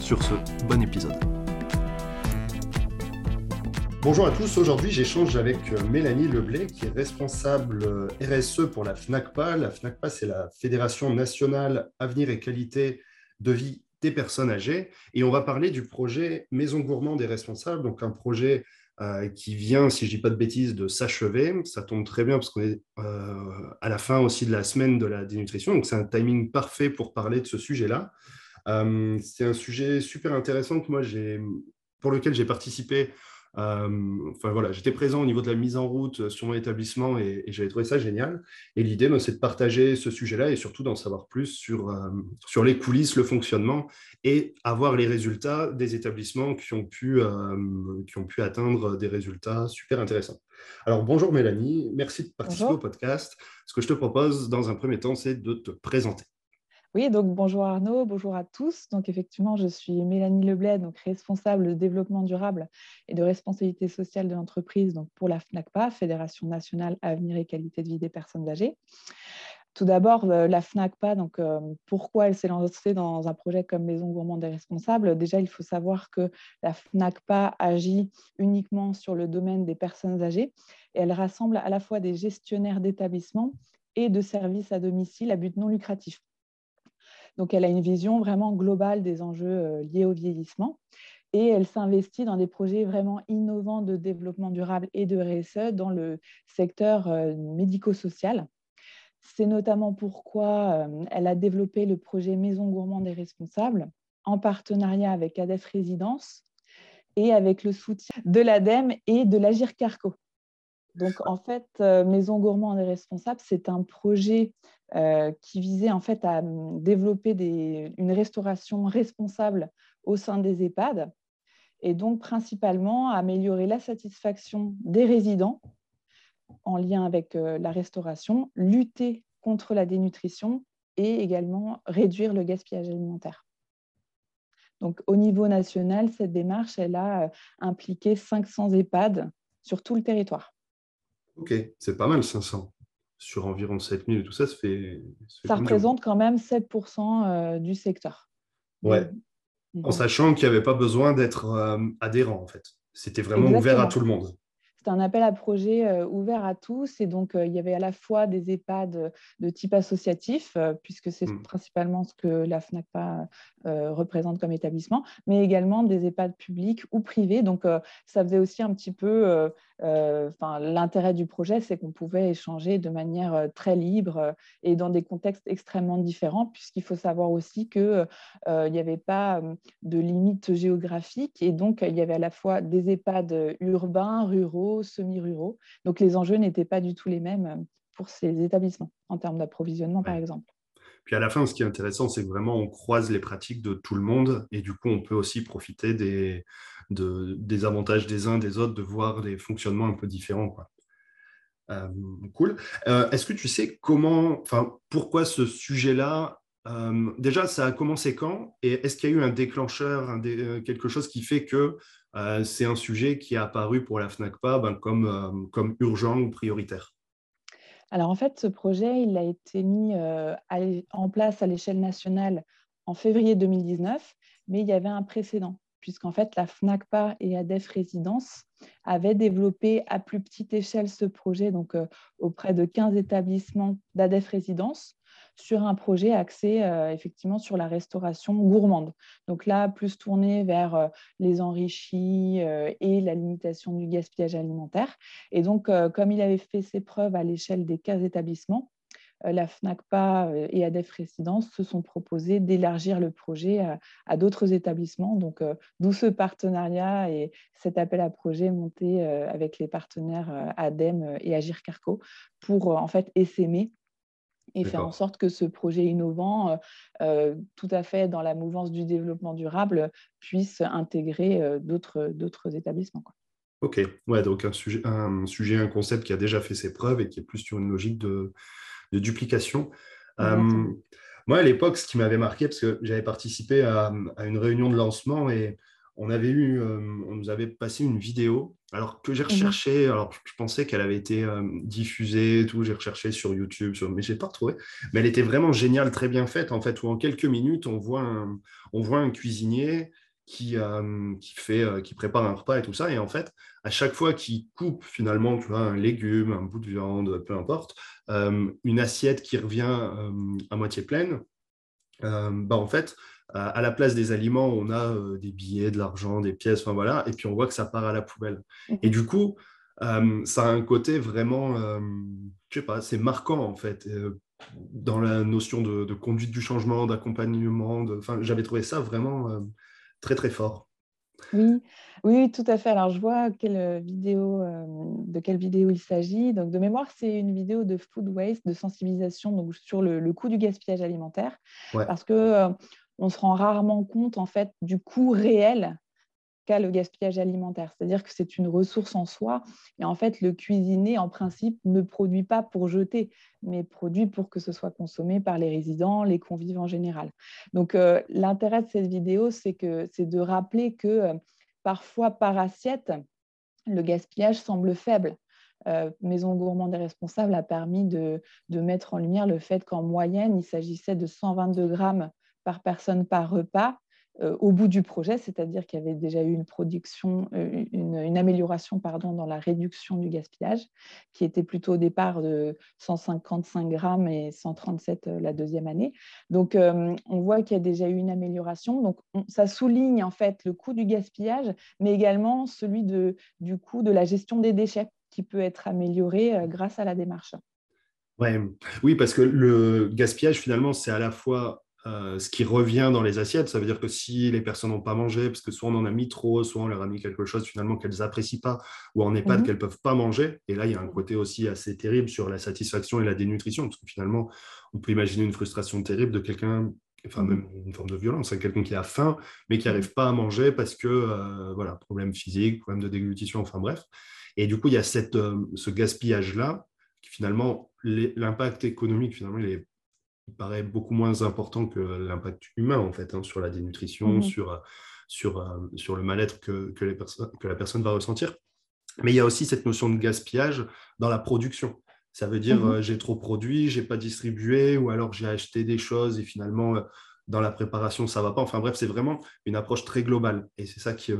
Sur ce, bon épisode. Bonjour à tous, aujourd'hui j'échange avec euh, Mélanie Leblay qui est responsable euh, RSE pour la FNACPA. La FNACPA c'est la Fédération nationale Avenir et Qualité de vie des personnes âgées et on va parler du projet Maison Gourmand des responsables, donc un projet euh, qui vient, si je ne dis pas de bêtises, de s'achever. Ça tombe très bien parce qu'on est à la fin aussi de la semaine de la dénutrition, donc c'est un timing parfait pour parler de ce sujet-là. Euh, c'est un sujet super intéressant que moi, pour lequel j'ai participé. Euh, enfin voilà, j'étais présent au niveau de la mise en route sur mon établissement et, j'avais trouvé ça génial. Et l'idée, ben, c'est de partager ce sujet-là et surtout d'en savoir plus sur, euh, sur les coulisses, le fonctionnement et avoir les résultats des établissements qui ont pu, qui ont pu atteindre des résultats super intéressants. Alors bonjour Mélanie, merci de participer au podcast. Ce que je te propose dans un premier temps, c'est de te présenter. Oui, donc bonjour Arnaud, bonjour à tous. Donc effectivement, je suis Mélanie Leblay, donc responsable de développement durable et de responsabilité sociale de l'entreprise donc pour la FNACPA, Fédération nationale Avenir et qualité de vie des personnes âgées. Tout d'abord, euh, la FNACPA, donc, euh, pourquoi elle s'est lancée dans un projet comme Maison Gourmande des responsables? Déjà, il faut savoir que la FNACPA agit uniquement sur le domaine des personnes âgées et elle rassemble à la fois des gestionnaires d'établissements et de services à domicile à but non lucratif. Donc, elle a une vision vraiment globale des enjeux euh, liés au vieillissement et elle s'investit dans des projets vraiment innovants de développement durable et de RSE dans le secteur euh, médico-social. C'est notamment pourquoi euh, elle a développé le projet Maison Gourmande des responsables en partenariat avec ADEF Résidence et avec le soutien de l'ADEME et de l'Agir Carco. Donc, en fait, Maison Gourmande des responsables, c'est un projet euh, qui visait en fait à hum, développer une restauration responsable au sein des EHPAD et donc principalement améliorer la satisfaction des résidents en lien avec euh, la restauration, lutter contre la dénutrition et également réduire le gaspillage alimentaire. Donc, au niveau national, cette démarche, a euh, impliqué 500 EHPAD sur tout le territoire. Ok, c'est pas mal 500 sur environ 7000 et tout ça, ça fait. Ça, représente quand même 7% euh, du secteur. Ouais. En sachant qu'il n'y avait pas besoin d'être euh, adhérent, en fait. C'était vraiment ouvert à tout le monde. C'est un appel à projet euh, ouvert à tous. Et donc, il y avait à la fois des EHPAD de type associatif, puisque c'est hmm. principalement ce que la FNACPA représente comme établissement, mais également des EHPAD publics ou privés. Donc, ça faisait aussi un petit peu euh, l'intérêt du projet, c'est qu'on pouvait échanger de manière euh, très libre euh, et dans des contextes extrêmement différents, puisqu'il faut savoir aussi qu'il n'y avait pas de limite géographique et donc il y avait à la fois des EHPAD urbains, ruraux, semi-ruraux. Donc les enjeux n'étaient pas du tout les mêmes pour ces établissements en termes d'approvisionnement, par exemple. Puis à la fin, ce qui est intéressant, c'est que vraiment on croise les pratiques de tout le monde et du coup, on peut aussi profiter des, des avantages des uns des autres, de voir des fonctionnements un peu différents. Quoi. Euh, cool. Euh, est-ce que tu sais comment, enfin, pourquoi ce sujet-là euh, Déjà, ça a commencé quand? Et est-ce qu'il y a eu un déclencheur, quelque chose qui fait que c'est un sujet qui est apparu pour la FNACPA ben, comme, comme urgent ou prioritaire? Alors en fait, ce projet, il a été mis en place à l'échelle nationale en février 2019, mais il y avait un précédent, puisqu'en fait, la FNACPA et ADEF Résidence avaient développé à plus petite échelle ce projet, donc auprès de 15 établissements d'ADEF Résidence, sur un projet axé euh, effectivement sur la restauration gourmande. Donc là, plus tourné vers euh, les enrichis euh, et la limitation du gaspillage alimentaire. Et donc, comme il avait fait ses preuves à l'échelle des 15 établissements, la FNACPA et ADEF Résidence se sont proposés d'élargir le projet à, d'autres établissements. Donc, d'où ce partenariat et cet appel à projet monté avec les partenaires ADEM et Agir Carco pour en fait essaimer et faire en sorte que ce projet innovant, tout à fait dans la mouvance du développement durable, puisse intégrer d'autres établissements. Ok, ouais, donc un sujet, un sujet, un concept qui a déjà fait ses preuves et qui est plus sur une logique de, duplication. moi, à l'époque, ce qui m'avait marqué, parce que j'avais participé à, une réunion de lancement et on avait eu, on nous avait passé une vidéo, alors que j'ai mmh recherché, alors je pensais qu'elle avait été diffusée, tout, j'ai recherché sur YouTube, sur, mais je pas retrouvé. Mais elle était vraiment géniale, très bien faite, en fait, où en quelques minutes, on voit on voit un cuisinier qui, qui, fait, qui prépare un repas et tout ça. Et en fait, à chaque fois qu'il coupe finalement tu vois, un légume, un bout de viande, peu importe, une assiette qui revient à moitié pleine, bah, en fait, à la place des aliments, on a des billets, de l'argent, des pièces, enfin voilà, et puis on voit que ça part à la poubelle. Mmh. Et du coup, ça a un côté vraiment, je sais pas, c'est marquant en fait dans la notion de, de conduite du changement, d'accompagnement. Enfin, j'avais trouvé ça vraiment très très fort. Oui, oui, tout à fait. Alors, je vois quelle vidéo, euh, de quelle vidéo il s'agit. Donc, de mémoire, c'est une vidéo de food waste, de sensibilisation donc, sur le, coût du gaspillage alimentaire, parce que euh, on se rend rarement compte en fait du coût réel le gaspillage alimentaire. C'est-à-dire que c'est une ressource en soi. Et en fait, le cuisinier, en principe, ne produit pas pour jeter, mais produit pour que ce soit consommé par les résidents, les convives en général. Donc, euh, l'intérêt de cette vidéo, c'est de rappeler que euh, parfois, par assiette, le gaspillage semble faible. Euh, Maison Gourmande et Responsable a permis de, de mettre en lumière le fait qu'en moyenne, il s'agissait de 122 grammes par personne par repas au bout du projet, c'est-à-dire qu'il y avait déjà eu une production, euh, une, amélioration pardon, dans la réduction du gaspillage, qui était plutôt au départ de 155 grammes et 137 euh, la deuxième année. Donc, on voit qu'il y a déjà eu une amélioration. Donc, ça souligne en fait le coût du gaspillage, mais également celui de, du coût de la gestion des déchets, qui peut être amélioré grâce à la démarche. Ouais. Oui, parce que le gaspillage, finalement, c'est à la fois euh, ce qui revient dans les assiettes. Ça veut dire que si les personnes n'ont pas mangé, parce que soit on en a mis trop, soit on leur a mis quelque chose finalement qu'elles n'apprécient pas, ou en EHPAD mhm. qu'elles ne peuvent pas manger. Et là, il y a un côté aussi assez terrible sur la satisfaction et la dénutrition, parce que finalement, on peut imaginer une frustration terrible de quelqu'un, enfin mhm. même une forme de violence, hein, quelqu'un qui a faim, mais qui n'arrive pas à manger parce que, euh, voilà, problème physique, problème de déglutition, enfin bref. Et du coup, il y a cette, euh, ce gaspillage-là, qui finalement, l'impact économique, finalement, il est il paraît beaucoup moins important que l'impact humain, en fait, hein, sur la dénutrition, mmh sur, euh, sur, euh, sur le mal-être que, que, les que la personne va ressentir. Mais il y a aussi cette notion de gaspillage dans la production. Ça veut dire, mmh euh, j'ai trop produit, j'ai pas distribué, ou alors j'ai acheté des choses et finalement, dans la préparation, ça va pas. Enfin bref, c'est vraiment une approche très globale. Et c'est ça, qui,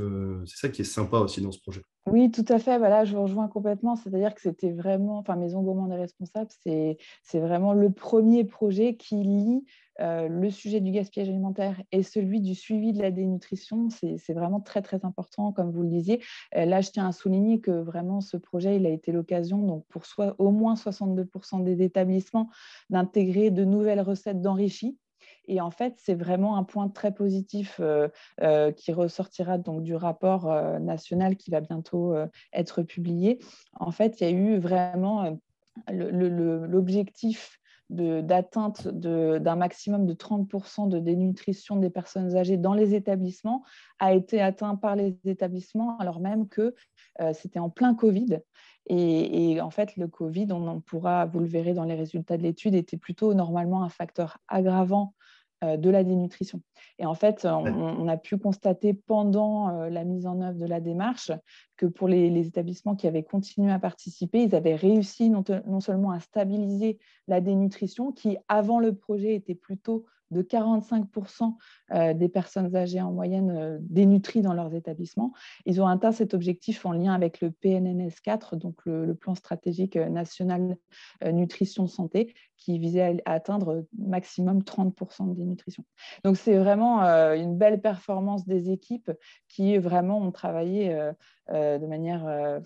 c'est ça qui est sympa aussi dans ce projet. Oui, tout à fait. Voilà, je vous rejoins complètement. C'est-à-dire que c'était vraiment, enfin, Maison Gourmande et Responsable, c'est, c'est vraiment le premier projet qui lie euh, le sujet du gaspillage alimentaire et celui du suivi de la dénutrition. C'est, c'est vraiment très, très important, comme vous le disiez. Euh, là, je tiens à souligner que vraiment, ce projet, il a été l'occasion, donc pour soit, au moins 62% des établissements, d'intégrer de nouvelles recettes d'enrichis et en fait, c'est vraiment un point très positif euh, euh, qui ressortira donc du rapport euh, national qui va bientôt être publié. En fait, il y a eu vraiment l'objectif d'atteinte d'un maximum de 30% de dénutrition des personnes âgées dans les établissements a été atteint par les établissements alors même que c'était en plein Covid. Et, et, en fait, le Covid, on en pourra, vous le verrez dans les résultats de l'étude, était plutôt normalement un facteur aggravant de la dénutrition. Et en fait, on, a pu constater pendant euh, la mise en œuvre de la démarche que pour les, établissements qui avaient continué à participer, ils avaient réussi non, non, seulement à stabiliser la dénutrition, qui avant le projet était plutôt de 45% euh, des personnes âgées en moyenne euh, dénutries dans leurs établissements. Ils ont atteint cet objectif en lien avec le PNNS 4, donc le, plan stratégique euh, national nutrition santé, qui visait à, atteindre maximum 30% de dénutrition. Donc c'est vraiment une belle performance des équipes qui vraiment ont travaillé de manière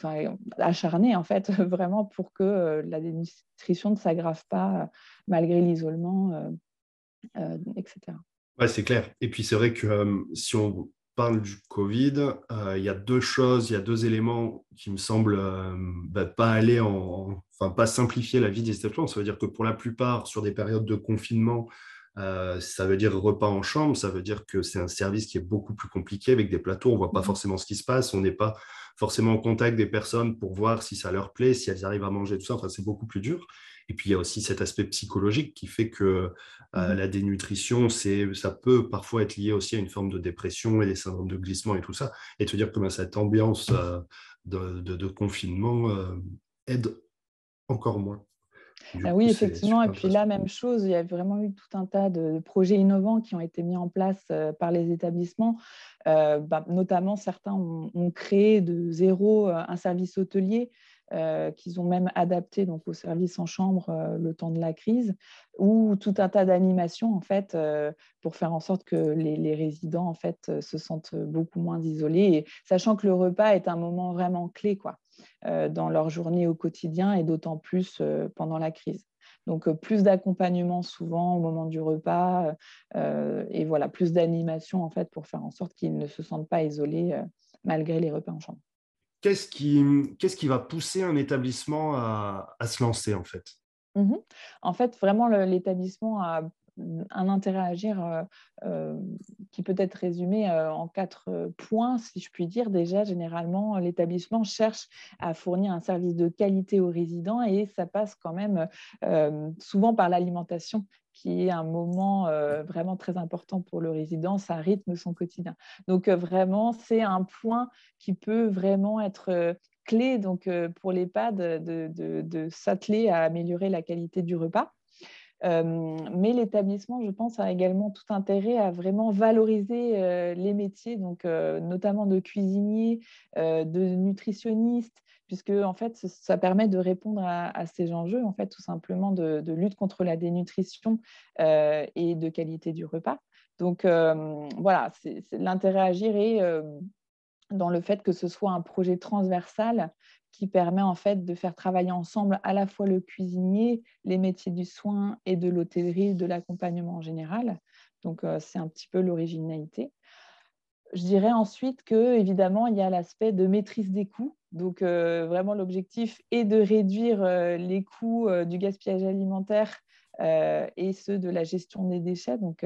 acharnée en fait, vraiment pour que la dénutrition ne s'aggrave pas malgré l'isolement etc. Ouais, c'est clair. Et puis c'est vrai que euh, si on parle du Covid, euh, il y a deux choses, il y a deux éléments qui me semblent euh, bah, pas aller en, enfin pas simplifier la vie des établissements. Ça veut dire que pour la plupart, sur des périodes de confinement, euh, ça veut dire repas en chambre, ça veut dire que c'est un service qui est beaucoup plus compliqué avec des plateaux, on voit pas mmh. forcément ce qui se passe, on n'est pas forcément en contact des personnes pour voir si ça leur plaît, si elles arrivent à manger, tout ça. Enfin, c'est beaucoup plus dur. Et puis, il y a aussi cet aspect psychologique qui fait que euh, mmh la dénutrition, ça peut parfois être lié aussi à une forme de dépression et des syndromes de glissement et tout ça. Et te dire que ben, cette ambiance euh, de, confinement euh, aide encore moins. Ah oui, effectivement. Et puis là, même chose, il y a vraiment eu tout un tas de projets innovants qui ont été mis en place par les établissements. Bah, notamment, certains ont, créé de zéro un service hôtelier euh, qu'ils ont même adapté donc, au service en chambre euh, le temps de la crise, ou tout un tas d'animations en fait, euh, pour faire en sorte que les, résidents en fait, se sentent beaucoup moins isolés, sachant que le repas est un moment vraiment clé quoi, dans leur journée au quotidien et d'autant plus pendant la crise. Donc, plus d'accompagnement souvent au moment du repas et voilà, plus d'animation en fait pour faire en sorte qu'ils ne se sentent pas isolés malgré les repas en chambre qu'est-ce qui, va pousser un établissement à, se lancer en fait? Mmh En fait, vraiment, l'établissement a un intérêt à agir euh, euh, qui peut être résumé euh, en quatre points, si je puis dire. Déjà, généralement, l'établissement cherche à fournir un service de qualité aux résidents et ça passe quand même souvent par l'alimentation qui est un moment vraiment très important pour le résident, ça rythme son quotidien. Donc vraiment, c'est un point qui peut vraiment être clé donc, pour l'EHPAD de s'atteler à améliorer la qualité du repas. Mais l'établissement, je pense, a également tout intérêt à vraiment valoriser les métiers, donc notamment de cuisinier, de nutritionniste, puisque en fait, ça permet de répondre à, ces enjeux, en fait, tout simplement de, lutte contre la dénutrition euh, et de qualité du repas. Donc euh, voilà, l'intérêt à agir est euh, dans le fait que ce soit un projet transversal qui permet en fait de faire travailler ensemble à la fois le cuisinier, les métiers du soin et de l'hôtellerie, de l'accompagnement en général. Donc c'est un petit peu l'originalité. Je dirais ensuite que évidemment il y a l'aspect de maîtrise des coûts donc, euh, vraiment, l'objectif est de réduire euh, les coûts euh, du gaspillage alimentaire et ceux de la gestion des déchets. Donc,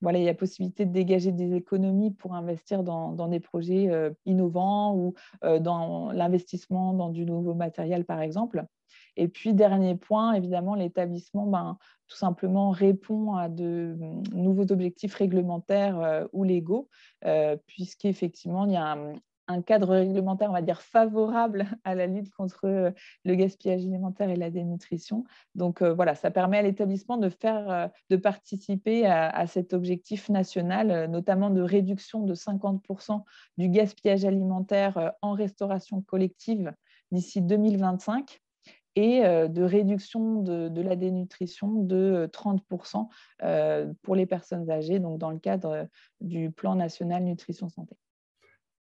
voilà, il y a possibilité de dégager des économies pour investir dans, des projets innovants ou dans l'investissement dans du nouveau matériel, par exemple. Et puis, dernier point, évidemment, l'établissement, ben, tout simplement, répond à de mm, nouveaux objectifs réglementaires ou légaux, puisqu'effectivement, il y a un, un cadre réglementaire, on va dire, favorable à la lutte contre euh, le gaspillage alimentaire et la dénutrition. Donc euh, voilà, ça permet à l'établissement de faire, euh, de participer à, cet objectif national, notamment de réduction de 50% du gaspillage alimentaire en restauration collective d'ici 2025 et de réduction de, de, la dénutrition de 30% pour les personnes âgées, donc dans le cadre du plan national nutrition santé.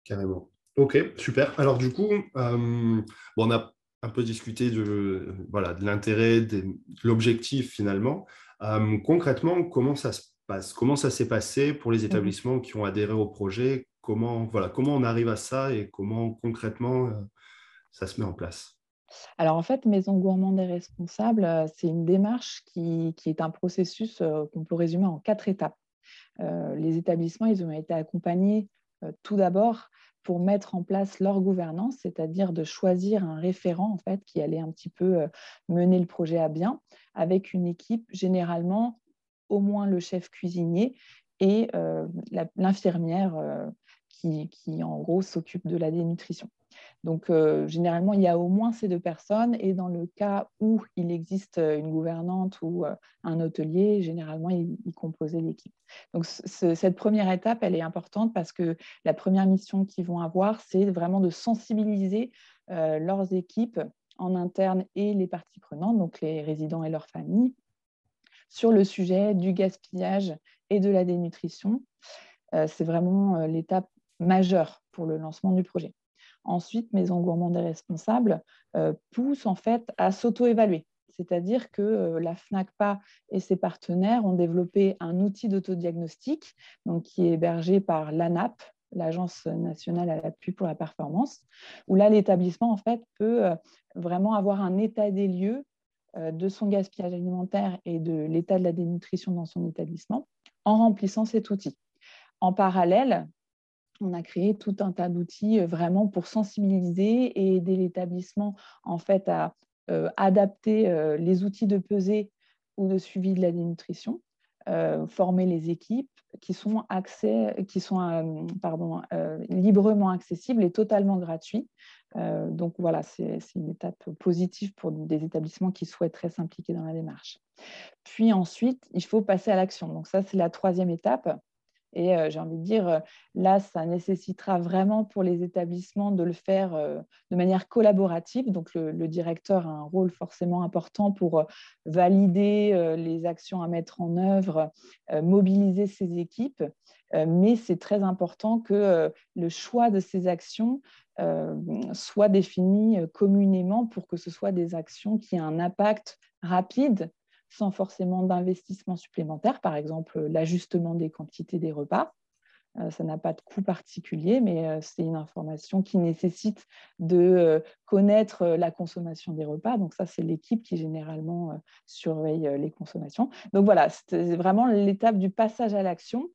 Carrément. Ok, super. Alors du coup, euh, on a un peu discuté de voilà de l'intérêt, de l'objectif finalement. Euh, concrètement, comment ça se passe? Comment ça s'est passé pour les mhm. établissements qui ont adhéré au projet? Comment voilà comment on arrive à ça et comment concrètement euh, ça se met en place? Alors en fait, Maison Gourmande et Responsable, c'est une démarche qui, qui, est un processus qu'on peut résumer en quatre étapes. les établissements, ils ont été accompagnés tout d'abord pour mettre en place leur gouvernance, c'est-à-dire de choisir un référent en fait qui allait un petit peu euh, mener le projet à bien, avec une équipe généralement au moins le chef cuisinier et euh, l'infirmière euh, qui, qui, en gros s'occupe de la dénutrition. Donc, euh, généralement, il y a au moins ces deux personnes. Et dans le cas où il existe euh, une gouvernante ou euh, un hôtelier, généralement, ils, composaient l'équipe. Donc, cette première étape, elle est importante parce que la première mission qu'ils vont avoir, c'est vraiment de sensibiliser leurs équipes en interne et les parties prenantes, donc les résidents et leurs familles, sur le sujet du gaspillage et de la dénutrition. c'est vraiment l'étape majeure pour le lancement du projet. Ensuite, Maison Gourmande et Responsable euh, pousse en fait à s'auto-évaluer. C'est-à-dire que euh, la FNACPA et ses partenaires ont développé un outil d'autodiagnostic qui est hébergé par l'ANAP, l'Agence nationale à l'appui pour la performance, où là, l'établissement, en fait, peut vraiment avoir un état des lieux de son gaspillage alimentaire et de l'état de la dénutrition dans son établissement en remplissant cet outil. En parallèle, on a créé tout un tas d'outils vraiment pour sensibiliser et aider l'établissement en fait à adapter les outils de pesée ou de suivi de la dénutrition euh, former les équipes qui sont, qui sont euh, pardon, euh, librement accessibles et totalement gratuits. donc voilà, c'est une étape positive pour des établissements qui souhaiteraient s'impliquer dans la démarche. Puis ensuite, il faut passer à l'action. Donc ça, c'est la troisième étape. Et euh, j'ai envie de dire, euh, là, ça nécessitera vraiment pour les établissements de le faire euh, de manière collaborative. Donc, le, directeur a un rôle forcément important pour valider les actions à mettre en œuvre, mobiliser ses équipes. mais c'est très important que le choix de ces actions soit défini communément pour que ce soit des actions qui aient un impact rapide sans forcément d'investissement supplémentaire, par exemple l'ajustement des quantités des repas. Euh, ça n'a pas de coût particulier, mais euh, c'est une information qui nécessite de euh, connaître la consommation des repas. Donc ça, c'est l'équipe qui généralement surveille les consommations. Donc voilà, c'est vraiment l'étape du passage à l'action.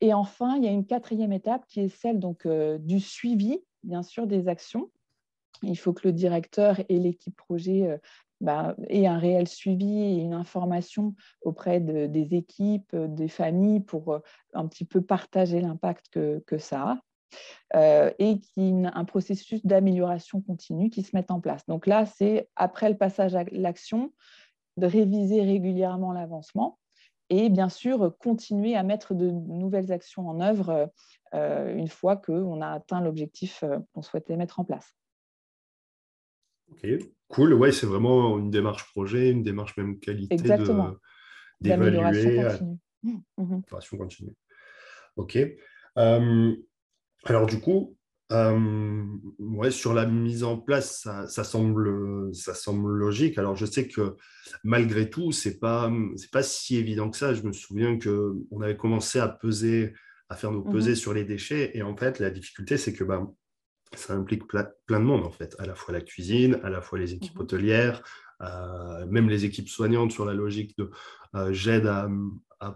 Et enfin, il y a une quatrième étape qui est celle donc, du suivi, bien sûr, des actions. Il faut que le directeur et l'équipe projet bah, et un réel suivi et une information auprès des équipes, euh, des familles pour euh, un petit peu partager l'impact que, ça a. Euh, et un processus d'amélioration continue qui se met en place. Donc là, c'est après le passage à l'action, de réviser régulièrement l'avancement et bien sûr continuer à mettre de nouvelles actions en œuvre une fois qu'on a atteint l'objectif qu'on souhaitait mettre en place. Ok, cool. Ouais, c'est vraiment une démarche projet, une démarche même qualité d'évaluer. Continue. Mmh, mmh. continue. Ok. Euh, alors du coup, euh, ouais, sur la mise en place, ça, ça, semble, ça semble logique. Alors je sais que malgré tout, c'est pas, c'est pas si évident que ça. Je me souviens que on avait commencé à peser, à faire nos mmh pesées sur les déchets, et en fait, la difficulté, c'est que bah, ça implique plein, de monde en fait, à la fois la cuisine, à la fois les équipes mhm. hôtelières, euh, même les équipes soignantes sur la logique de euh, j'aide à,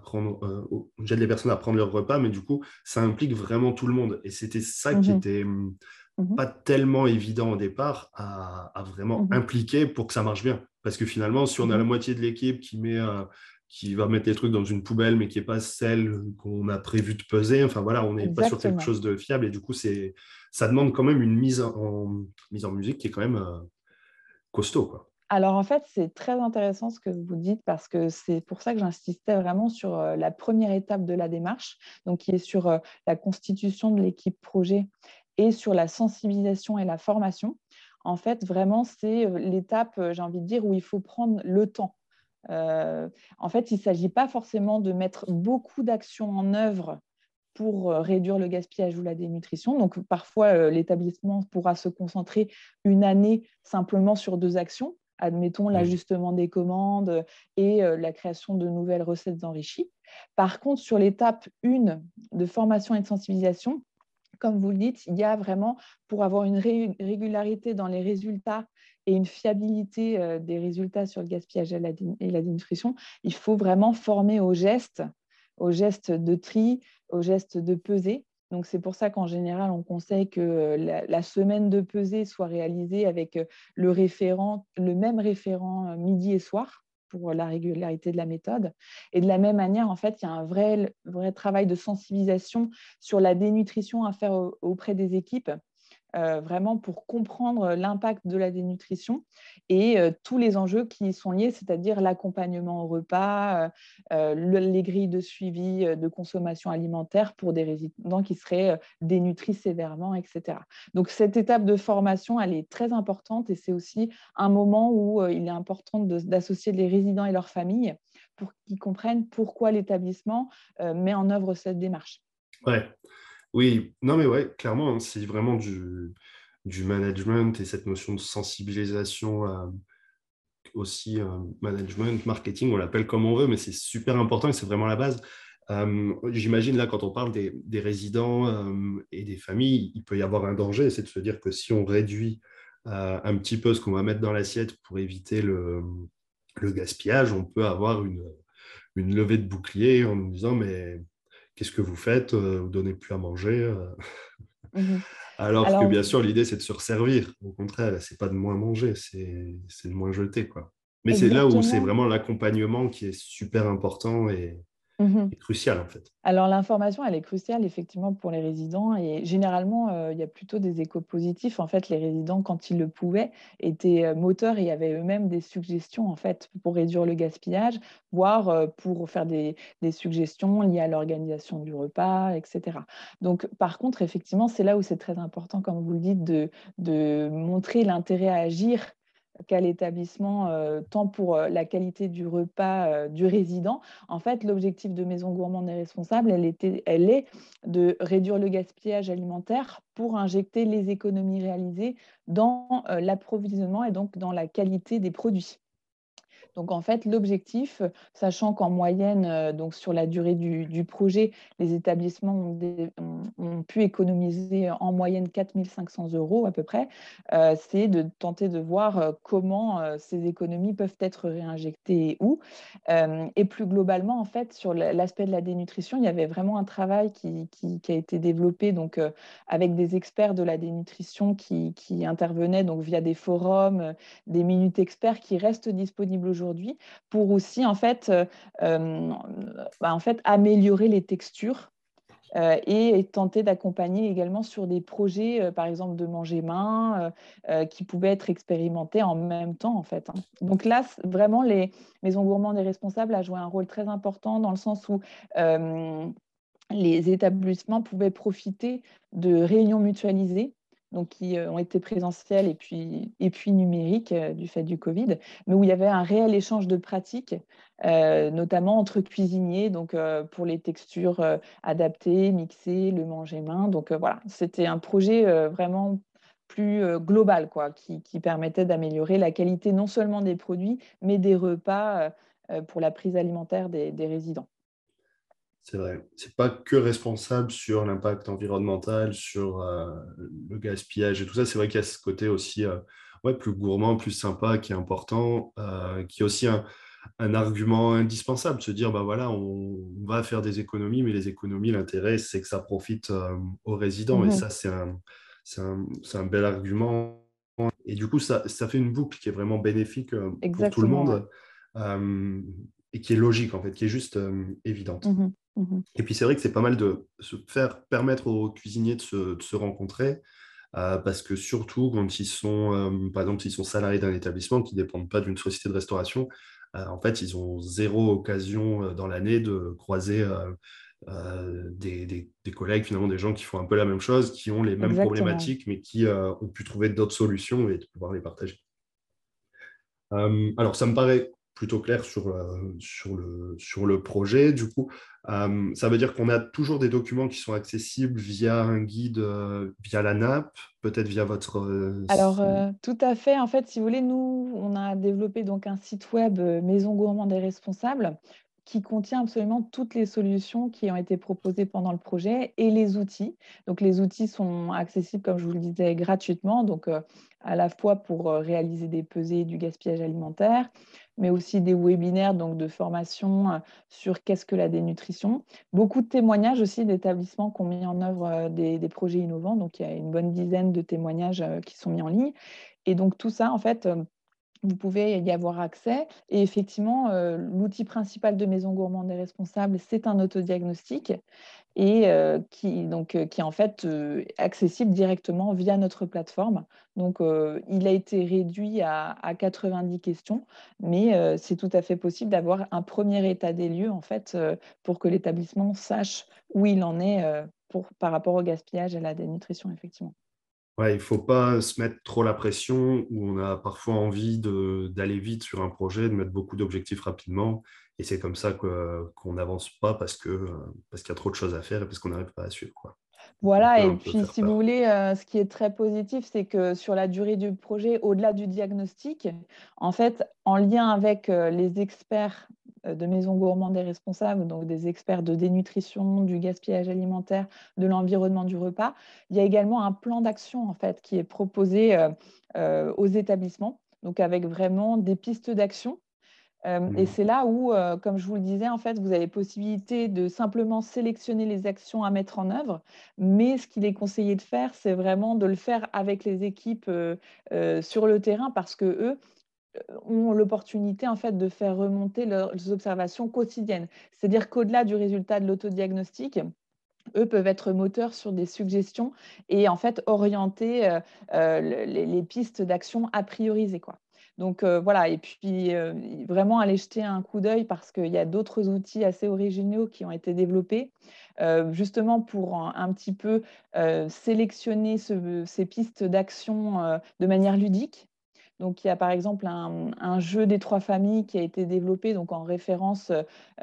prendre, euh, j'aide les personnes à prendre leur repas, mais du coup ça implique vraiment tout le monde. Et c'était ça qui mhm. était mhm. pas tellement évident au départ à, vraiment impliquer pour que ça marche bien. Parce que finalement, si on a la moitié de l'équipe qui met qui va mettre les trucs dans une poubelle, mais qui n'est pas celle qu'on a prévu de peser. Enfin voilà, on n'est pas sur quelque chose de fiable et du coup, c'est, ça demande quand même une mise en, musique qui est quand même euh, costaud. Alors en fait, c'est très intéressant ce que vous dites parce que c'est pour ça que j'insistais vraiment sur euh, la première étape de la démarche, donc qui est sur euh, la constitution de l'équipe projet et sur la sensibilisation et la formation. En fait, vraiment, c'est l'étape, j'ai envie de dire, où il faut prendre le temps en fait, il ne s'agit pas forcément de mettre beaucoup d'actions en œuvre pour euh, réduire le gaspillage ou la dénutrition. Donc, parfois, euh, l'établissement pourra se concentrer une année simplement sur deux actions, admettons l'ajustement des commandes et la création de nouvelles recettes enrichies. Par contre, sur l'étape 1 de formation et de sensibilisation, comme vous le dites, il y a vraiment, pour avoir une régularité dans les résultats et une fiabilité euh, des résultats sur le gaspillage et la, dénutrition, il faut vraiment former aux gestes, aux gestes de tri, aux gestes de pesée. Donc, c'est pour ça qu'en général, on conseille que euh, la, semaine de pesée soit réalisée avec euh, le, référent, le même référent midi et soir pour la régularité de la méthode. Et de la même manière, en fait, il y a un vrai travail de sensibilisation sur la dénutrition à faire auprès des équipes euh, vraiment pour comprendre l'impact de la dénutrition et euh, tous les enjeux qui y sont liés, c'est-à-dire l'accompagnement au repas, euh, les grilles de suivi de consommation alimentaire pour des résidents qui seraient dénutris sévèrement, etc. Donc cette étape de formation, elle est très importante et c'est aussi un moment où il est important d'associer les résidents et leurs familles pour qu'ils comprennent pourquoi l'établissement met en œuvre cette démarche. Ouais. Oui, non mais ouais, clairement, hein, c'est vraiment du, management et cette notion de sensibilisation aussi euh, management, marketing, on l'appelle comme on veut, mais c'est super important et c'est vraiment la base. J'imagine là, quand on parle des, résidents et des familles, il peut y avoir un danger, c'est de se dire que si on réduit un petit peu ce qu'on va mettre dans l'assiette pour éviter le, gaspillage, on peut avoir une, une, levée de bouclier en nous disant mais qu'est-ce que vous faites Vous donnez plus à manger mmh Alors, que bien sûr, l'idée c'est de se resservir. Au contraire, c'est pas de moins manger, c'est de moins jeter quoi. Mais c'est là où c'est vraiment l'accompagnement qui est super important et, Mmh crucial en fait. Alors l'information, elle est cruciale effectivement pour les résidents et généralement, euh, il y a plutôt des échos positifs. En fait, les résidents, quand ils le pouvaient, étaient euh, moteurs et avaient eux-mêmes des suggestions en fait pour réduire le gaspillage, voire euh, pour faire des, suggestions liées à l'organisation du repas, etc. Donc par contre, effectivement, c'est là où c'est très important, comme vous le dites, de, de montrer l'intérêt à agir qu'à l'établissement, euh, tant pour euh, la qualité du repas euh, du résident. En fait, l'objectif de Maison Gourmande et Responsable, elle, est de réduire le gaspillage alimentaire pour injecter les économies réalisées dans l'approvisionnement et donc dans la qualité des produits. Donc en fait, l'objectif, sachant qu'en moyenne, euh, donc sur la durée du, projet, les établissements ont, pu économiser en moyenne 4 500 euros à peu près, euh, c'est de tenter de voir euh, comment ces économies peuvent être réinjectées et où. et plus globalement, en fait, sur l'aspect de la dénutrition, il y avait vraiment un travail qui, a été développé donc, avec des experts de la dénutrition qui, qui intervenaient donc, via des forums, des minutes experts qui restent disponibles aujourd'hui pour aussi en fait, euh, euh, bah, en fait améliorer les textures euh, et tenter d'accompagner également sur des projets, par exemple de manger main, qui pouvaient être expérimentés en même temps en fait. Hein. Donc là, vraiment, les maisons gourmandes et responsables a joué un rôle très important dans le sens où les établissements pouvaient profiter de réunions mutualisées qui euh, ont été présentielles et puis, numériques euh, du fait du Covid, mais où il y avait un réel échange de pratiques, euh, notamment entre cuisiniers, donc pour les textures adaptées, mixées, le manger main. Donc voilà, c'était un projet vraiment plus global, quoi, qui permettait d'améliorer la qualité non seulement des produits, mais des repas pour la prise alimentaire des résidents. C'est vrai. C'est pas que responsable sur l'impact environnemental, sur euh, le gaspillage et tout ça. C'est vrai qu'il y a ce côté aussi euh, ouais, plus gourmand, plus sympa, qui est important, euh, qui est aussi un, argument indispensable. Se dire, bah voilà, on, va faire des économies, mais les économies, l'intérêt, c'est que ça profite aux résidents. Et mhm. ça, c'est un, un, un, bel argument. Et du coup, ça, ça, fait une boucle qui est vraiment bénéfique pour tout le monde et qui est logique, en fait, qui est juste évidente. Mhm. Mhm. Et puis c'est vrai que c'est pas mal de se faire permettre aux cuisiniers de se, rencontrer, euh, parce que surtout quand ils sont, euh, par exemple, s'ils sont salariés d'un établissement qui ne dépendent pas d'une société de restauration, euh, en fait, ils ont zéro occasion dans l'année de croiser des, collègues, finalement, des gens qui font un peu la même chose, qui ont les mêmes problématiques, mais qui ont pu trouver d'autres solutions et de pouvoir les partager. alors, ça me paraît plutôt clair sur, euh, sur, le, sur le projet. Du coup, euh, ça veut dire qu'on a toujours des documents qui sont accessibles via un guide, euh, via la NAP, peut-être via votre... Alors, tout à fait. En fait, si vous voulez, nous, on a développé donc un site web Maison Gourmande et Responsable qui contient absolument toutes les solutions qui ont été proposées pendant le projet et les outils. Donc les outils sont accessibles, comme je vous le disais, gratuitement, donc à la fois pour réaliser des pesées du gaspillage alimentaire, mais aussi des webinaires donc de formation euh, sur qu'est-ce que la dénutrition. Beaucoup de témoignages aussi d'établissements qui ont mis en œuvre euh, des, projets innovants. Donc, il y a une bonne dizaine de témoignages euh, qui sont mis en ligne. Et donc, tout ça, en fait, vous pouvez y avoir accès. Et effectivement, l'outil principal de Maison Gourmande et Responsable, c'est un autodiagnostic et euh, qui, donc, euh, qui est en fait euh, accessible directement via notre plateforme. Donc, il a été réduit à, 90 questions, mais c'est tout à fait possible d'avoir un premier état des lieux en fait pour que l'établissement sache où il en est par rapport au gaspillage et à la dénutrition, effectivement. Ouais, il ne faut pas se mettre trop la pression où on a parfois envie d'aller vite sur un projet, de mettre beaucoup d'objectifs rapidement et c'est comme ça qu'on n'avance pas parce qu'il parce qu'il y a trop de choses à faire et parce qu'on n'arrive pas à suivre. Quoi. Voilà, et puis si vous voulez, euh, ce qui est très positif, c'est que sur la durée du projet, au-delà du diagnostic, en fait, en lien avec euh, les experts de Maison Gourmande des responsables, donc des experts de dénutrition, du gaspillage alimentaire, de l'environnement du repas. Il y a également un plan d'action en fait qui est proposé aux établissements, donc avec vraiment des pistes d'action et mmh. c'est là où, comme je vous le disais, en fait, vous avez possibilité de simplement sélectionner les actions à mettre en œuvre. Mais ce qu'il est conseillé de faire, c'est vraiment de le faire avec les équipes sur le terrain parce que eux ont l'opportunité en fait de faire remonter leurs observations quotidiennes. C'est-à-dire qu'au-delà du résultat de l'autodiagnostic, eux peuvent être moteurs sur des suggestions et en fait orienter les, les, pistes d'action à prioriser. Quoi. Donc voilà, et puis vraiment aller jeter un coup d'œil parce qu'il y a d'autres outils assez originaux qui ont été développés, justement pour un, petit peu sélectionner ces pistes d'action de manière ludique. Donc, il y a par exemple un, jeu des trois familles qui a été développé donc en référence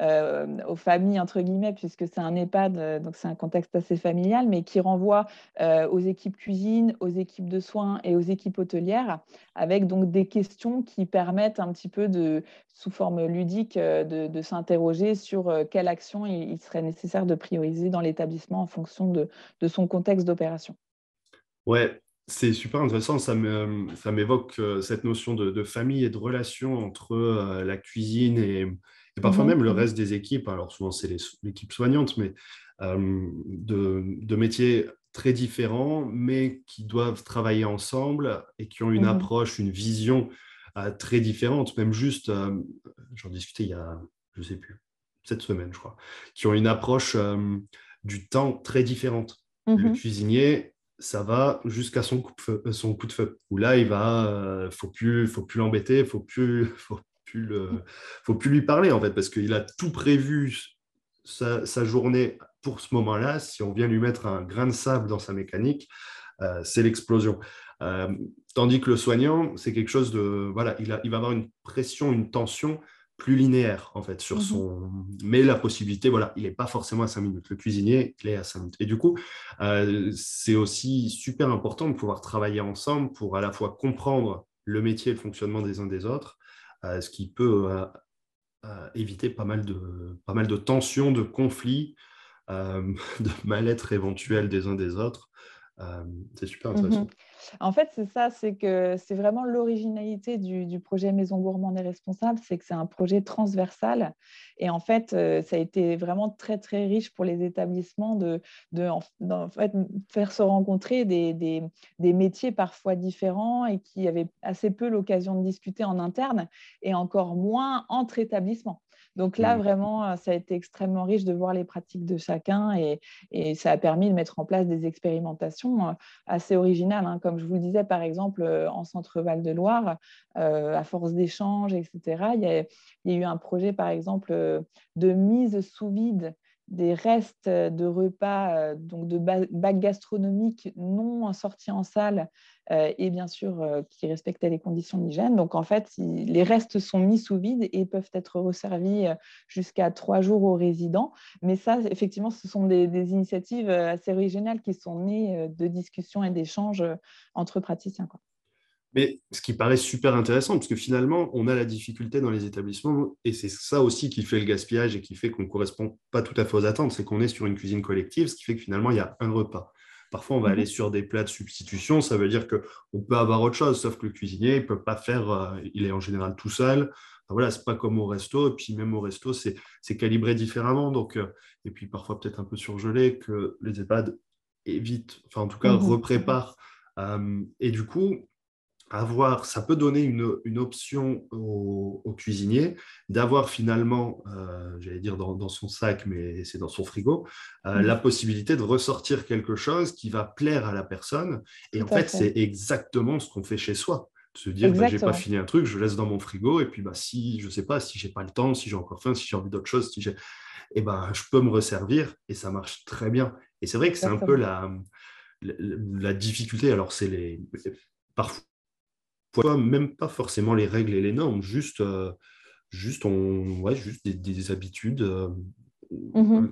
euh, aux familles, entre guillemets, puisque c'est un EHPAD, euh, donc c'est un contexte assez familial, mais qui renvoie euh, aux équipes cuisine, aux équipes de soins et aux équipes hôtelières, avec donc des questions qui permettent un petit peu sous forme ludique, de, s'interroger sur quelle action il, serait nécessaire de prioriser dans l'établissement en fonction de, de son contexte d'opération. Ouais, c'est super intéressant, ça m'évoque euh, cette notion de, famille et de relation entre euh, la cuisine et, parfois mmh même le mmh reste des équipes. Alors souvent c'est l'équipe soignante, mais euh, de, métiers très différents, mais qui doivent travailler ensemble et qui ont une mmh approche, une vision très différente. Même juste, j'en discutais il y a, je ne sais plus, cette semaine je crois, qui ont une approche du temps très différente. Le cuisinier ça va jusqu'à son coup de feu, euh. Où là, il va, euh, faut plus, faut plus l'embêter, faut plus, faut plus faut plus lui parler en fait, parce qu'il a tout prévu sa, journée pour ce moment-là. Si on vient lui mettre un grain de sable dans sa mécanique, euh, c'est l'explosion. tandis que le soignant, c'est quelque chose de, voilà, il, a, il va avoir une pression, une tension plus linéaire en fait sur mmh son mais la possibilité voilà il n'est pas forcément à 5 minutes. Le cuisinier il est à 5 minutes. Et du coup euh, c'est aussi super important de pouvoir travailler ensemble pour à la fois comprendre le métier et le fonctionnement des uns des autres euh, ce qui peut euh, éviter pas mal de pas mal de tensions de conflits de mal-être éventuel des uns des autres c'est super mmh intéressant en fait, c'est ça, c'est que c'est vraiment l'originalité du, projet Maison Gourmande et Responsable, c'est que c'est un projet transversal. Et en fait, euh, ça a été vraiment très, très riche pour les établissements de, faire se rencontrer des, métiers parfois différents et qui avaient assez peu l'occasion de discuter en interne et encore moins entre établissements. Donc là, mmh. vraiment, euh, ça a été extrêmement riche de voir les pratiques de chacun et, ça a permis de mettre en place des expérimentations euh, assez originales. Hein. Comme je vous le disais, par exemple, euh, en Centre-Val de Loire, à force d'échanges, etc., il y, a, il y, a, eu un projet, par exemple, de mise sous vide des restes de repas, donc de bacs gastronomiques non sortis en salle et bien sûr qui respectaient les conditions d'hygiène. Donc en fait, les restes sont mis sous vide et peuvent être resservis jusqu'à trois jours aux résidents. Mais ça, effectivement, ce sont des, initiatives assez originales qui sont nées de discussions et d'échanges entre praticiens. Mais ce qui paraît super intéressant, parce que finalement, on a la difficulté dans les établissements, et c'est ça aussi qui fait le gaspillage et qui fait qu'on ne correspond pas tout à fait aux attentes, c'est qu'on est sur une cuisine collective, ce qui fait que finalement, il y a un repas. Parfois, on va mhm. aller sur des plats de substitution, ça veut dire qu'on peut avoir autre chose, sauf que le cuisinier, il ne peut pas faire, euh, il est en général tout seul. voilà, ce n'est pas comme au resto, et puis même au resto, c'est calibré différemment. Donc, euh, et puis parfois peut-être un peu surgelé, que les EHPAD évitent, enfin en tout cas, mhm. repréparent. Euh, et du coup, avoir, ça peut donner une, option au, cuisinier d'avoir finalement, euh, j'allais dire dans, son sac, mais c'est dans son frigo, euh, la possibilité de ressortir quelque chose qui va plaire à la personne. Et en fait, c'est exactement ce qu'on fait chez soi. Se dire, bah, j'ai pas fini un truc, je laisse dans mon frigo, et puis bah, si, je sais pas, si j'ai pas le temps, si j'ai encore faim, si j'ai envie d'autre chose, si j'ai... Eh ben, je peux me resservir et ça marche très bien. Et c'est vrai que c'est un peu la, la, la difficulté. Alors, c'est les parfois même pas forcément les règles et les normes, juste, euh, juste, on, ouais, juste des, habitudes. Euh, mmh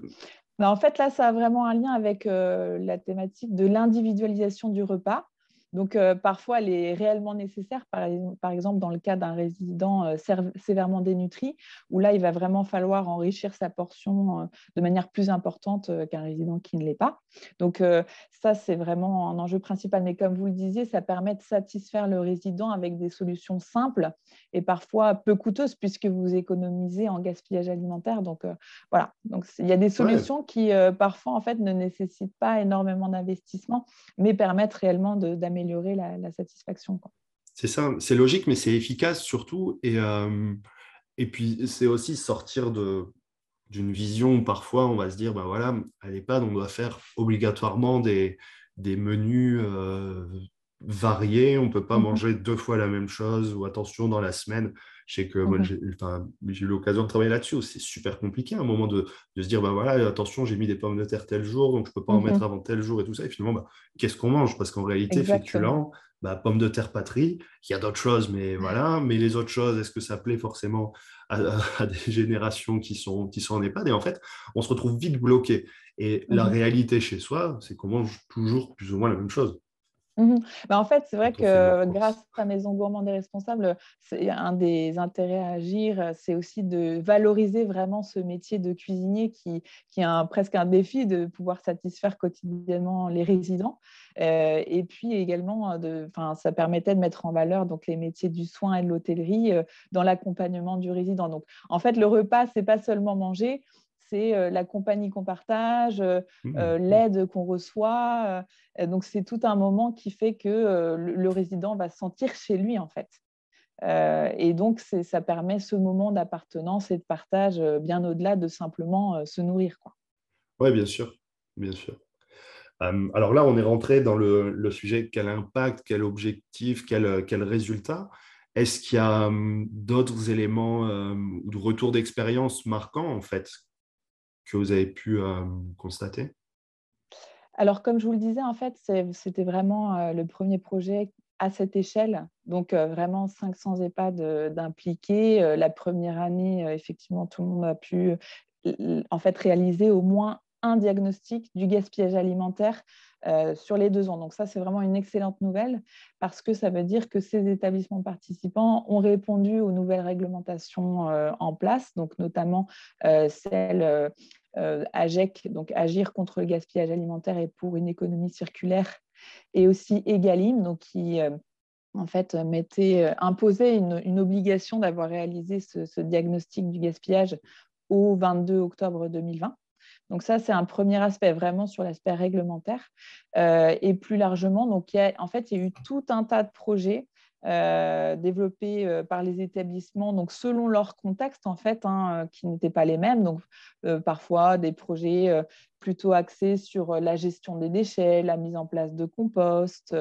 en fait, là, ça a vraiment un lien avec euh, la thématique de l'individualisation du repas. Donc, euh, parfois, elle est réellement nécessaire, par, exemple, dans le cas d'un résident euh, sévèrement dénutri, où là, il va vraiment falloir enrichir sa portion euh, de manière plus importante qu'un résident qui ne l'est pas. Donc, ça, c'est vraiment un enjeu principal. Mais comme vous le disiez, ça permet de satisfaire le résident avec des solutions simples et parfois peu coûteuses, puisque vous économisez en gaspillage alimentaire. Donc, voilà. Donc, il y a des solutions qui, parfois, en fait, ne nécessitent pas énormément d'investissement, mais permettent réellement d'améliorer améliorer la, satisfaction. C'est ça, c'est logique, mais c'est efficace surtout. Et, euh, et puis, c'est aussi sortir de, d'une vision où parfois on va se dire, ben voilà, à l'EHPAD, on doit faire obligatoirement des, des menus euh, variés, on ne peut pas mhm. manger deux fois la même chose, ou attention, dans la semaine, je sais que moi, j'ai, eu l'occasion de travailler là-dessus, c'est super compliqué à un moment de, de se dire, ben voilà, attention, j'ai mis des pommes de terre tel jour, donc je ne peux pas en mettre mhm. avant tel jour et tout ça. Et finalement, bah, qu'est-ce qu'on mange? Parce qu'en réalité, féculent, bah, pommes de terre patrie, il y a d'autres choses, mais voilà. Mais les autres choses, est-ce que ça plaît forcément à, des générations qui sont, qui sont en EHPAD Et en fait, on se retrouve vite bloqué. Et la mhm. réalité chez soi, c'est qu'on mange toujours plus ou moins la même chose. Mmh bah, en fait, c'est vrai que grâce à Maison Gourmande et Responsable, c'est un des intérêts à agir, c'est aussi de valoriser vraiment ce métier de cuisinier qui, qui est presque un défi de pouvoir satisfaire quotidiennement les résidents. Euh, et puis également, de, ça permettait de mettre en valeur donc, les métiers du soin et de l'hôtellerie euh, dans l'accompagnement du résident. Donc, en fait, le repas, c'est pas seulement manger, c'est euh, la compagnie qu'on partage, euh, mmh. euh, l'aide qu'on reçoit. donc, c'est tout un moment qui fait que le, résident va se sentir chez lui, en fait. et donc, ça permet ce moment d'appartenance et de partage bien au-delà de simplement se nourrir. Oui, bien sûr. Bien sûr. alors là, on est rentré dans le, sujet quel impact, quel objectif, quel, quel résultat? Est-ce qu'il y a d'autres éléments ou de retour d'expérience marquants en fait? Que vous avez pu euh, constater? Alors, comme je vous le disais, en fait, c'était vraiment euh, le premier projet à cette échelle. Donc, euh, vraiment 500 EHPAD d'impliqués. la première année, effectivement, tout le monde a pu en fait réaliser au moins un diagnostic du gaspillage alimentaire euh, sur les deux ans. Donc ça, c'est vraiment une excellente nouvelle parce que ça veut dire que ces établissements participants ont répondu aux nouvelles réglementations euh, en place, donc notamment euh, celle AGEC, donc Agir contre le gaspillage alimentaire et pour une économie circulaire, et aussi EGalim, qui en fait, mettait, imposait une, obligation d'avoir réalisé ce, diagnostic du gaspillage au 22 octobre 2020. Donc ça, c'est un premier aspect vraiment sur l'aspect réglementaire. Euh, et plus largement, donc il en fait, il y a eu tout un tas de projets euh, développés euh, par les établissements, donc selon leur contexte en fait, hein, qui n'étaient pas les mêmes. Parfois des projets plutôt axés sur la gestion des déchets, la mise en place de compost,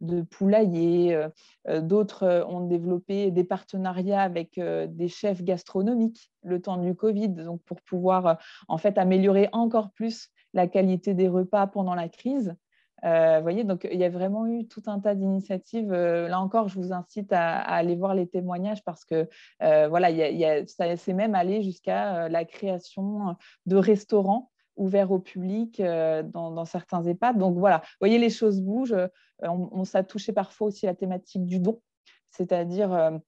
de poulaillers. D'autres ont développé des partenariats avec des chefs gastronomiques le temps du Covid, donc pour pouvoir en fait améliorer encore plus la qualité des repas pendant la crise. Euh, voyez, donc il y a vraiment eu tout un tas d'initiatives. Euh, là encore, je vous incite à, aller voir les témoignages parce que euh, voilà, ça c'est même allé jusqu'à la création de restaurants ouverts au public dans, certains EHPAD. Donc voilà, vous voyez, les choses bougent. On, a touché parfois aussi la thématique du don, c'est-à-dire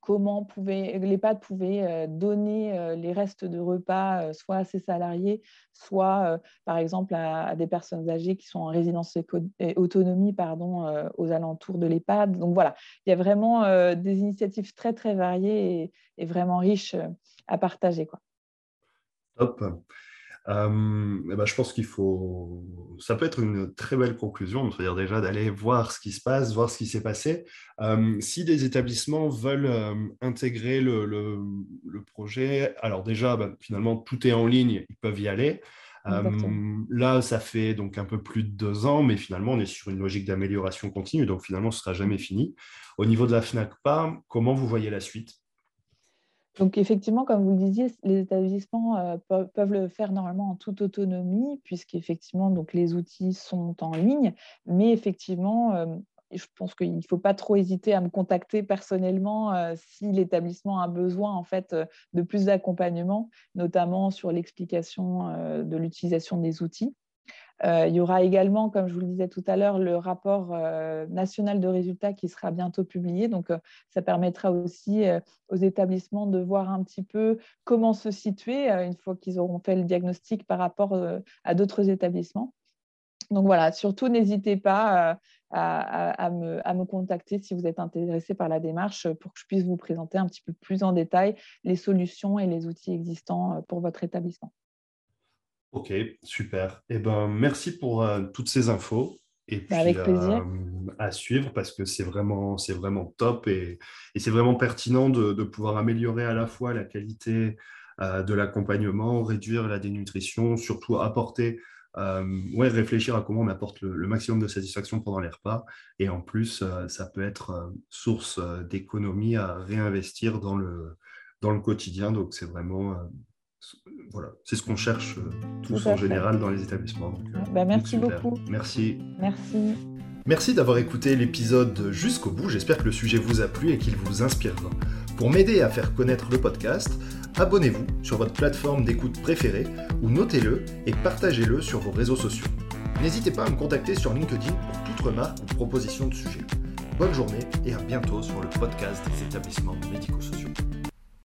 comment pouvait, l'EHPAD pouvait euh, donner euh, les restes de repas euh, soit à ses salariés, soit par exemple à, des personnes âgées qui sont en résidence autonomie pardon, aux alentours de l'EHPAD. Donc voilà, il y a vraiment des initiatives très très variées et, vraiment riches à partager. Quoi. Euh, eh ben, je pense qu'il faut. Ça peut être une très belle conclusion, c'est-à-dire déjà d'aller voir ce qui se passe, voir ce qui s'est passé. Euh, si des établissements veulent euh, intégrer le, le, projet, alors déjà, ben, finalement, tout est en ligne, ils peuvent y aller. là, ça fait donc un peu plus de deux ans, mais finalement, on est sur une logique d'amélioration continue, donc finalement, ce sera jamais fini. Au niveau de la FNACPA, comment vous voyez la suite? Donc effectivement, comme vous le disiez, les établissements euh, peuvent, le faire normalement en toute autonomie, puisqu'effectivement, donc les outils sont en ligne. Mais effectivement, euh, je pense qu'il ne faut pas trop hésiter à me contacter personnellement euh, si l'établissement a besoin en fait de plus d'accompagnement, notamment sur l'explication de l'utilisation des outils. Il y aura également, comme je vous le disais tout à l'heure, le rapport national de résultats qui sera bientôt publié. Donc, ça permettra aussi aux établissements de voir un petit peu comment se situer une fois qu'ils auront fait le diagnostic par rapport à d'autres établissements. Donc voilà, surtout n'hésitez pas à, me, contacter si vous êtes intéressé par la démarche pour que je puisse vous présenter un petit peu plus en détail les solutions et les outils existants euh, pour votre établissement. Ok, super. Eh ben, merci pour euh, toutes ces infos. Et bah, puis, Avec plaisir. Euh, à suivre parce que c'est vraiment, vraiment top et, c'est vraiment pertinent de, pouvoir améliorer à la fois la qualité de l'accompagnement, réduire la dénutrition, surtout apporter euh, ouais, réfléchir à comment on apporte le, maximum de satisfaction pendant les repas. Et en plus, euh, ça peut être euh, source d'économie à réinvestir dans le, dans le quotidien. Donc, c'est vraiment voilà, c'est ce qu'on cherche tous en général dans les établissements. Bah, merci beaucoup. Merci. Merci. Merci d'avoir écouté l'épisode jusqu'au bout. J'espère que le sujet vous a plu et qu'il vous inspirera. Pour m'aider à faire connaître le podcast, abonnez-vous sur votre plateforme d'écoute préférée ou notez-le et partagez-le sur vos réseaux sociaux. N'hésitez pas à me contacter sur LinkedIn pour toute remarque ou proposition de sujet. Bonne journée et à bientôt sur le podcast des établissements médico-sociaux.